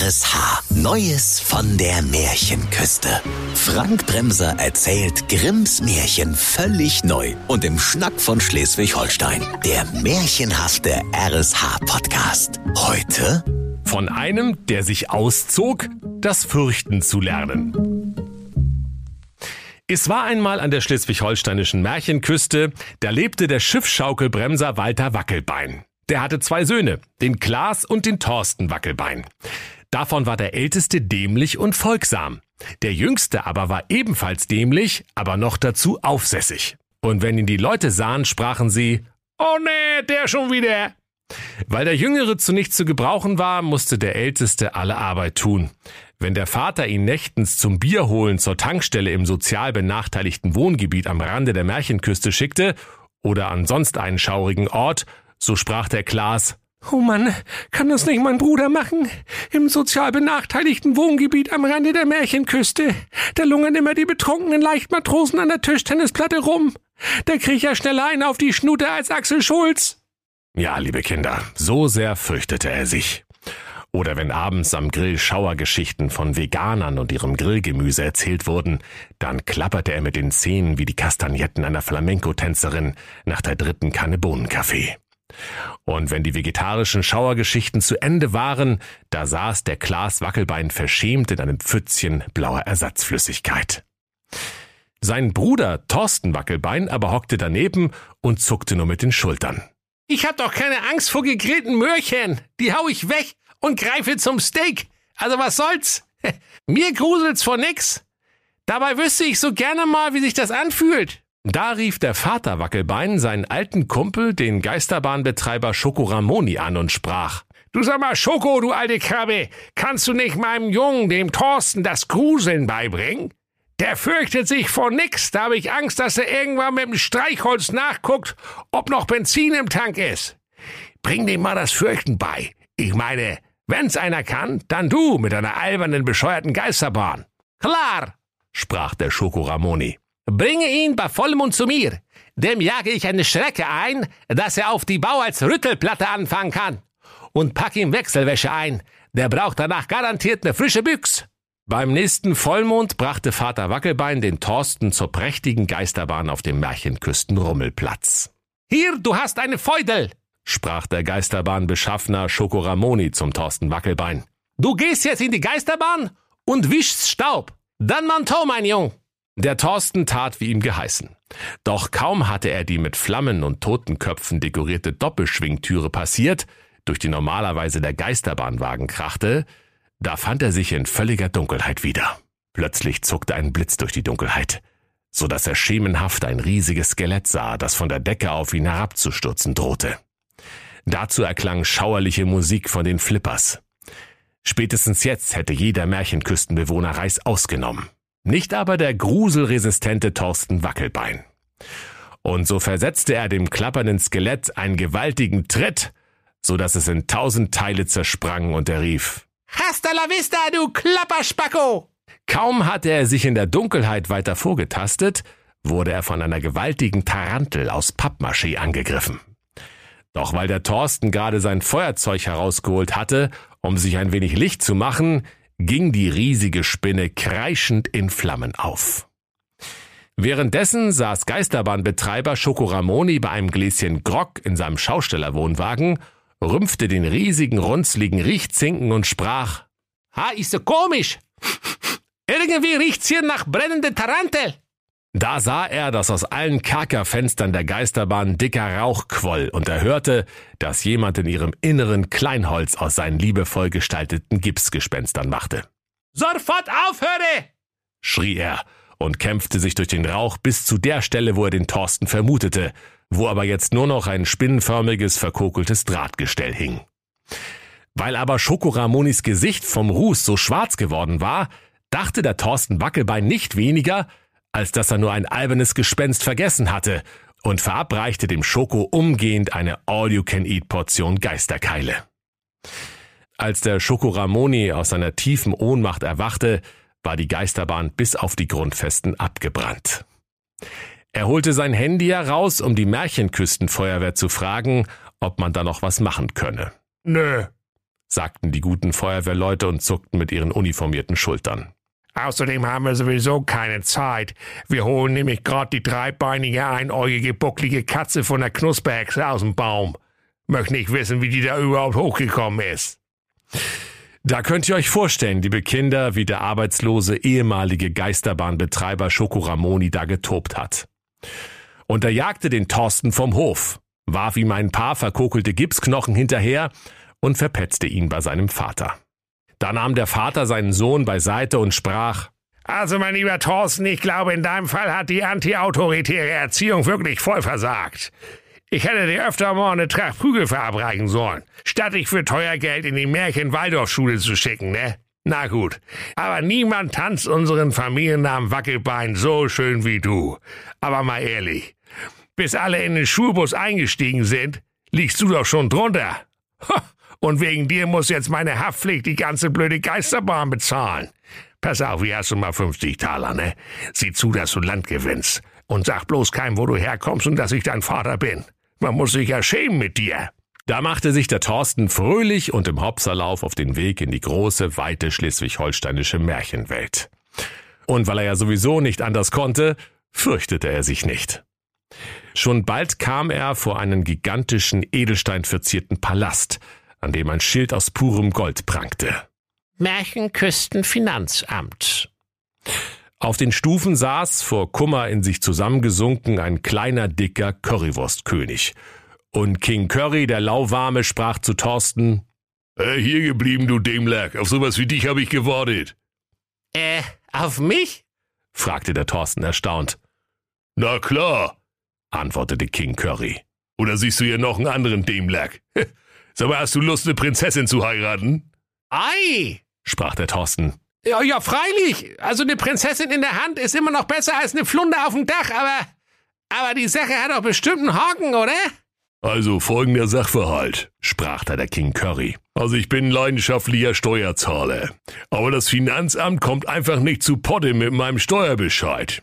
RSH. Neues von der Märchenküste. Frank Bremser erzählt Grimms Märchen völlig neu und im Schnack von Schleswig-Holstein. Der märchenhafte RSH-Podcast. Heute Von einem, der sich auszog, das Fürchten zu lernen. Es war einmal an der schleswig-holsteinischen Märchenküste, da lebte der Schiffschaukelbremser Walter Wackelbein. Der hatte zwei Söhne, den Klaas und den Thorsten Wackelbein. Davon war der älteste dämlich und folgsam. Der jüngste aber war ebenfalls dämlich, aber noch dazu aufsässig. Und wenn ihn die Leute sahen, sprachen sie, Oh nee, der schon wieder. Weil der Jüngere zu nichts zu gebrauchen war, musste der Älteste alle Arbeit tun. Wenn der Vater ihn nächtens zum Bierholen zur Tankstelle im sozial benachteiligten Wohngebiet am Rande der Märchenküste schickte oder an sonst einen schaurigen Ort, so sprach der Klaas, Oh Mann, kann das nicht mein Bruder machen? Im sozial benachteiligten Wohngebiet am Rande der Märchenküste. Da lungern immer die betrunkenen Leichtmatrosen an der Tischtennisplatte rum. Da krieg ich ja schneller einen auf die Schnute als Axel Schulz. Ja, liebe Kinder, so sehr fürchtete er sich. Oder wenn abends am Grill Schauergeschichten von Veganern und ihrem Grillgemüse erzählt wurden, dann klapperte er mit den Zähnen wie die Kastagnetten einer Flamenco-Tänzerin nach der dritten Kanne Bohnenkaffee. Und wenn die vegetarischen Schauergeschichten zu Ende waren, da saß der Klaas Wackelbein verschämt in einem Pfützchen blauer Ersatzflüssigkeit. Sein Bruder Thorsten Wackelbein aber hockte daneben und zuckte nur mit den Schultern. Ich hab doch keine Angst vor gegrillten Möhrchen. Die hau ich weg und greife zum Steak. Also was soll's? Mir gruselt's vor nix. Dabei wüsste ich so gerne mal, wie sich das anfühlt. Da rief der Vater Wackelbein seinen alten Kumpel, den Geisterbahnbetreiber Schoko Ramoni, an und sprach. Du sag mal, Schoko, du alte Krabbe, kannst du nicht meinem Jungen, dem Thorsten, das Gruseln beibringen? Der fürchtet sich vor nix, da habe ich Angst, dass er irgendwann mit dem Streichholz nachguckt, ob noch Benzin im Tank ist. Bring dem mal das Fürchten bei. Ich meine, wenn's einer kann, dann du mit deiner albernen, bescheuerten Geisterbahn. Klar, sprach der Schoko Ramoni. Bringe ihn bei Vollmond zu mir. Dem jage ich eine Schrecke ein, dass er auf die Bau als Rüttelplatte anfangen kann. Und pack ihm Wechselwäsche ein. Der braucht danach garantiert eine frische Büchs. Beim nächsten Vollmond brachte Vater Wackelbein den Thorsten zur prächtigen Geisterbahn auf dem Märchenküsten-Rummelplatz. Hier, du hast eine Feudel, sprach der Geisterbahnbeschaffner Schokoramoni zum Thorsten Wackelbein. Du gehst jetzt in die Geisterbahn und wischst Staub. Dann Manteau, mein Jung. Der Thorsten tat wie ihm geheißen. Doch kaum hatte er die mit Flammen und Totenköpfen dekorierte Doppelschwingtüre passiert, durch die normalerweise der Geisterbahnwagen krachte, da fand er sich in völliger Dunkelheit wieder. Plötzlich zuckte ein Blitz durch die Dunkelheit, so dass er schemenhaft ein riesiges Skelett sah, das von der Decke auf ihn herabzustürzen drohte. Dazu erklang schauerliche Musik von den Flippers. Spätestens jetzt hätte jeder Märchenküstenbewohner Reis ausgenommen. Nicht aber der gruselresistente Thorsten Wackelbein. Und so versetzte er dem klappernden Skelett einen gewaltigen Tritt, so dass es in tausend Teile zersprang und er rief, Hasta la vista, du Klapperspacko! Kaum hatte er sich in der Dunkelheit weiter vorgetastet, wurde er von einer gewaltigen Tarantel aus Pappmaché angegriffen. Doch weil der Thorsten gerade sein Feuerzeug herausgeholt hatte, um sich ein wenig Licht zu machen, ging die riesige Spinne kreischend in Flammen auf. Währenddessen saß Geisterbahnbetreiber Schokoramoni bei einem Gläschen Grog in seinem Schaustellerwohnwagen, rümpfte den riesigen, runzligen Riechzinken und sprach, Ha, ist so komisch. Irgendwie riecht's hier nach brennende Tarantel. Da sah er, dass aus allen Kerkerfenstern der Geisterbahn dicker Rauch quoll und er hörte, dass jemand in ihrem Inneren Kleinholz aus seinen liebevoll gestalteten Gipsgespenstern machte. Sofort aufhöre! schrie er und kämpfte sich durch den Rauch bis zu der Stelle, wo er den Thorsten vermutete, wo aber jetzt nur noch ein spinnenförmiges, verkokeltes Drahtgestell hing. Weil aber Schokoramonis Gesicht vom Ruß so schwarz geworden war, dachte der Thorsten Wackelbein nicht weniger, als dass er nur ein albernes Gespenst vergessen hatte und verabreichte dem Schoko umgehend eine All-You-Can-Eat-Portion Geisterkeile. Als der Schokoramoni aus seiner tiefen Ohnmacht erwachte, war die Geisterbahn bis auf die Grundfesten abgebrannt. Er holte sein Handy heraus, um die Märchenküstenfeuerwehr zu fragen, ob man da noch was machen könne. Nö, sagten die guten Feuerwehrleute und zuckten mit ihren uniformierten Schultern. Außerdem haben wir sowieso keine Zeit. Wir holen nämlich gerade die dreibeinige, einäugige, bucklige Katze von der Knusperhexe aus dem Baum. Möcht nicht wissen, wie die da überhaupt hochgekommen ist. Da könnt ihr euch vorstellen, liebe Kinder, wie der arbeitslose ehemalige Geisterbahnbetreiber Schokoramoni da getobt hat. Und er jagte den Thorsten vom Hof, warf ihm ein paar verkokelte Gipsknochen hinterher und verpetzte ihn bei seinem Vater. Da nahm der Vater seinen Sohn beiseite und sprach, also, mein lieber Thorsten, ich glaube, in deinem Fall hat die antiautoritäre Erziehung wirklich voll versagt. Ich hätte dir öfter mal eine Tracht Prügel verabreichen sollen, statt dich für teuer Geld in die Märchen-Waldorfschule zu schicken, ne? Na gut, aber niemand tanzt unseren Familiennamen Wackelbein so schön wie du. Aber mal ehrlich, bis alle in den Schulbus eingestiegen sind, liegst du doch schon drunter. Und wegen dir muss jetzt meine Haftpflicht die ganze blöde Geisterbahn bezahlen. Pass auf, hier hast du mal 50 Taler, ne? Sieh zu, dass du Land gewinnst. Und sag bloß keinem, wo du herkommst und dass ich dein Vater bin. Man muss sich ja schämen mit dir. Da machte sich der Thorsten fröhlich und im Hopserlauf auf den Weg in die große, weite schleswig-holsteinische Märchenwelt. Und weil er ja sowieso nicht anders konnte, fürchtete er sich nicht. Schon bald kam er vor einen gigantischen edelsteinverzierten Palast, an dem ein Schild aus purem Gold prangte. Märchenküstenfinanzamt. Auf den Stufen saß, vor Kummer in sich zusammengesunken, ein kleiner, dicker Currywurstkönig. Und King Curry, der Lauwarme, sprach zu Thorsten, äh, hier geblieben, du Dämlack. Auf sowas wie dich habe ich gewartet. Äh, auf mich? fragte der Thorsten erstaunt. Na klar, antwortete King Curry. Oder siehst du hier noch einen anderen Dämlack? Sag mal, hast du Lust, eine Prinzessin zu heiraten? Ei, sprach der Thorsten. Ja, ja, freilich. Also eine Prinzessin in der Hand ist immer noch besser als eine Flunder auf dem Dach, aber, aber die Sache hat doch bestimmt einen Haken, oder? Also folgender Sachverhalt, sprach da der King Curry. Also ich bin leidenschaftlicher Steuerzahler. Aber das Finanzamt kommt einfach nicht zu Potte mit meinem Steuerbescheid.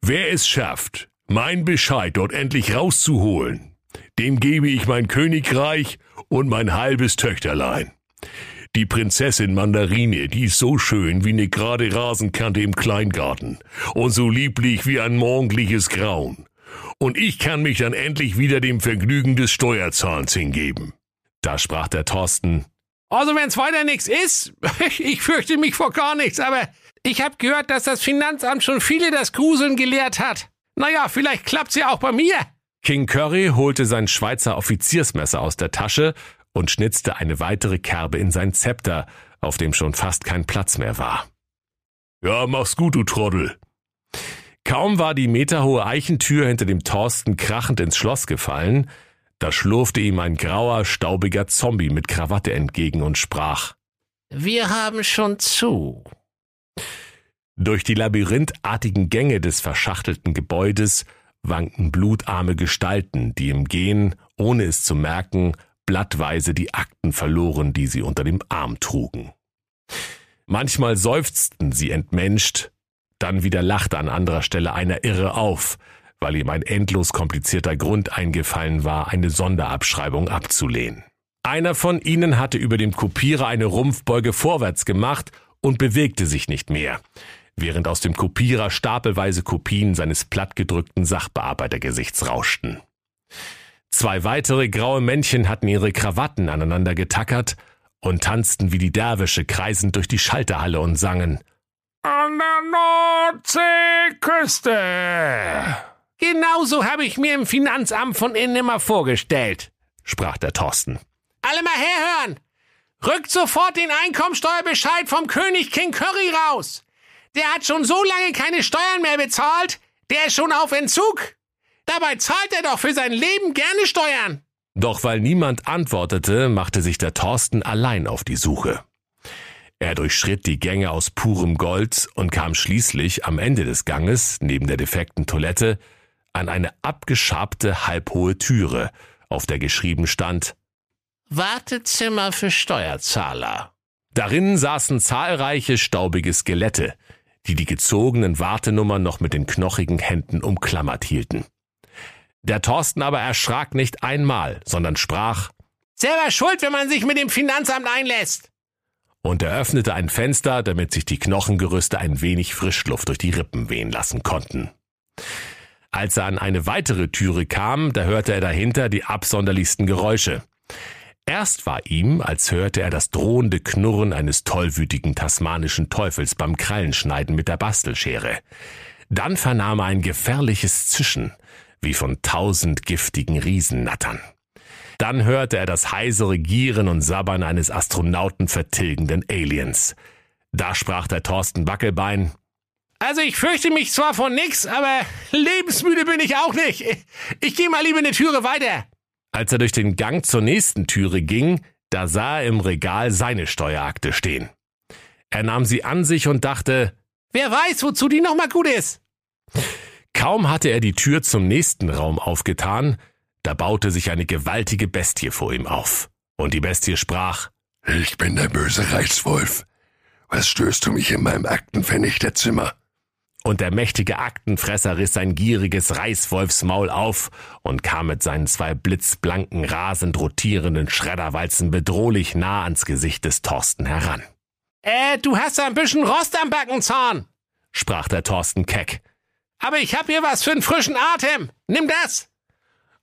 Wer es schafft, mein Bescheid dort endlich rauszuholen, dem gebe ich mein Königreich und mein halbes Töchterlein. Die Prinzessin Mandarine, die ist so schön wie ne gerade Rasenkante im Kleingarten und so lieblich wie ein morgendliches Grauen. Und ich kann mich dann endlich wieder dem Vergnügen des Steuerzahlens hingeben. Da sprach der Thorsten. Also wenn's weiter nichts ist, ich fürchte mich vor gar nichts, aber ich hab gehört, dass das Finanzamt schon viele das Gruseln gelehrt hat. Naja, vielleicht klappt's ja auch bei mir. King Curry holte sein Schweizer Offiziersmesser aus der Tasche und schnitzte eine weitere Kerbe in sein Zepter, auf dem schon fast kein Platz mehr war. Ja, mach's gut, du Trottel. Kaum war die meterhohe Eichentür hinter dem Thorsten krachend ins Schloss gefallen, da schlurfte ihm ein grauer, staubiger Zombie mit Krawatte entgegen und sprach Wir haben schon zu. Durch die labyrinthartigen Gänge des verschachtelten Gebäudes wankten blutarme Gestalten, die im Gehen, ohne es zu merken, blattweise die Akten verloren, die sie unter dem Arm trugen. Manchmal seufzten sie entmenscht, dann wieder lachte an anderer Stelle einer irre auf, weil ihm ein endlos komplizierter Grund eingefallen war, eine Sonderabschreibung abzulehnen. Einer von ihnen hatte über dem Kopierer eine Rumpfbeuge vorwärts gemacht und bewegte sich nicht mehr, während aus dem Kopierer stapelweise Kopien seines plattgedrückten Sachbearbeitergesichts rauschten. Zwei weitere graue Männchen hatten ihre Krawatten aneinander getackert und tanzten wie die Derwische kreisend durch die Schalterhalle und sangen An der Nordseeküste. Genauso habe ich mir im Finanzamt von innen immer vorgestellt, sprach der Thorsten. Alle mal herhören! Rückt sofort den Einkommensteuerbescheid vom König King Curry raus! Der hat schon so lange keine Steuern mehr bezahlt, der ist schon auf Entzug! Dabei zahlt er doch für sein Leben gerne Steuern. Doch weil niemand antwortete, machte sich der Thorsten allein auf die Suche. Er durchschritt die Gänge aus purem Gold und kam schließlich am Ende des Ganges, neben der defekten Toilette, an eine abgeschabte halbhohe Türe, auf der geschrieben stand Wartezimmer für Steuerzahler. Darin saßen zahlreiche staubige Skelette, die die gezogenen Wartenummern noch mit den knochigen Händen umklammert hielten. Der Thorsten aber erschrak nicht einmal, sondern sprach Selber schuld, wenn man sich mit dem Finanzamt einlässt. Und er öffnete ein Fenster, damit sich die Knochengerüste ein wenig Frischluft durch die Rippen wehen lassen konnten. Als er an eine weitere Türe kam, da hörte er dahinter die absonderlichsten Geräusche. Erst war ihm, als hörte er das drohende Knurren eines tollwütigen tasmanischen Teufels beim Krallenschneiden mit der Bastelschere. Dann vernahm er ein gefährliches Zischen, wie von tausend giftigen Riesennattern. Dann hörte er das heisere Gieren und Sabbern eines Astronauten vertilgenden Aliens. Da sprach der Thorsten Wackelbein. Also ich fürchte mich zwar von nix, aber lebensmüde bin ich auch nicht. Ich gehe mal lieber eine Türe weiter. Als er durch den Gang zur nächsten Türe ging, da sah er im Regal seine Steuerakte stehen. Er nahm sie an sich und dachte, wer weiß, wozu die nochmal gut ist. Kaum hatte er die Tür zum nächsten Raum aufgetan, da baute sich eine gewaltige Bestie vor ihm auf. Und die Bestie sprach, Ich bin der böse Reichswolf. Was stößt du mich in meinem Aktenvernichterzimmer? Und der mächtige Aktenfresser riss sein gieriges Reißwolfsmaul auf und kam mit seinen zwei blitzblanken, rasend rotierenden Schredderwalzen bedrohlich nah ans Gesicht des Thorsten heran. Äh, du hast ein bisschen Rost am Backenzahn, sprach der Thorsten keck. Aber ich hab hier was für einen frischen Atem. Nimm das!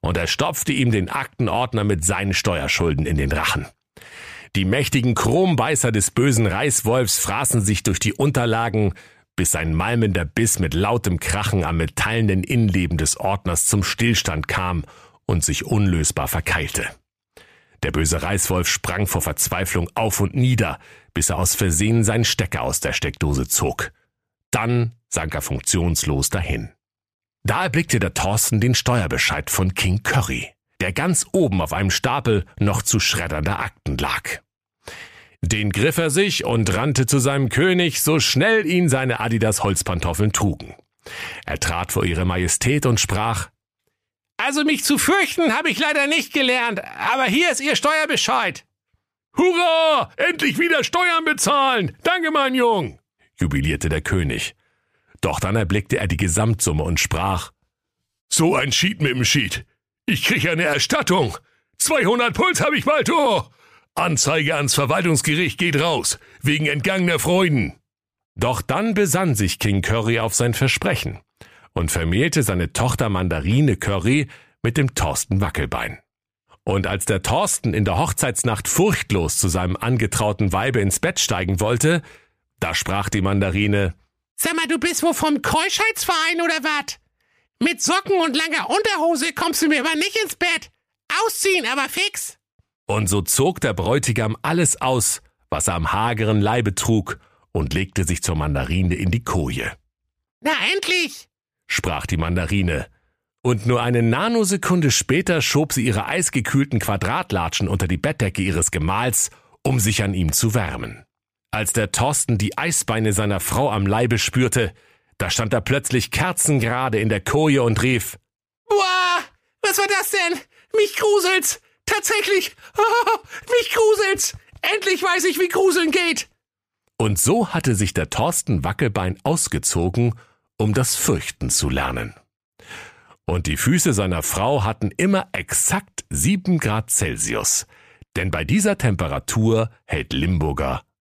Und er stopfte ihm den Aktenordner mit seinen Steuerschulden in den Rachen. Die mächtigen Chrombeißer des bösen Reißwolfs fraßen sich durch die Unterlagen, bis sein malmender Biss mit lautem Krachen am metallenen Innenleben des Ordners zum Stillstand kam und sich unlösbar verkeilte. Der böse Reißwolf sprang vor Verzweiflung auf und nieder, bis er aus Versehen seinen Stecker aus der Steckdose zog. Dann sank er funktionslos dahin. Da erblickte der Thorsten den Steuerbescheid von King Curry, der ganz oben auf einem Stapel noch zu schreddernder Akten lag. Den griff er sich und rannte zu seinem König, so schnell ihn seine Adidas Holzpantoffeln trugen. Er trat vor ihre Majestät und sprach, Also mich zu fürchten habe ich leider nicht gelernt, aber hier ist Ihr Steuerbescheid. Hurra! Endlich wieder Steuern bezahlen! Danke, mein Jung! jubilierte der König. Doch dann erblickte er die Gesamtsumme und sprach, So ein Schied mit dem Schied. Ich krieg eine Erstattung. 200 Puls habe ich bald, oh! Anzeige ans Verwaltungsgericht geht raus, wegen entgangener Freuden. Doch dann besann sich King Curry auf sein Versprechen und vermählte seine Tochter Mandarine Curry mit dem Thorsten Wackelbein. Und als der Thorsten in der Hochzeitsnacht furchtlos zu seinem angetrauten Weibe ins Bett steigen wollte, da sprach die Mandarine, Sag mal, du bist wohl vom Keuschheitsverein oder wat? Mit Socken und langer Unterhose kommst du mir aber nicht ins Bett. Ausziehen, aber fix. Und so zog der Bräutigam alles aus, was er am hageren Leibe trug, und legte sich zur Mandarine in die Koje. Na endlich, sprach die Mandarine, und nur eine Nanosekunde später schob sie ihre eisgekühlten Quadratlatschen unter die Bettdecke ihres Gemahls, um sich an ihm zu wärmen. Als der Thorsten die Eisbeine seiner Frau am Leibe spürte, da stand er plötzlich kerzengerade in der Koje und rief, Boah, was war das denn? Mich gruselt's! Tatsächlich! Oh, mich gruselt's! Endlich weiß ich, wie Gruseln geht! Und so hatte sich der Thorsten Wackelbein ausgezogen, um das Fürchten zu lernen. Und die Füße seiner Frau hatten immer exakt sieben Grad Celsius, denn bei dieser Temperatur hält Limburger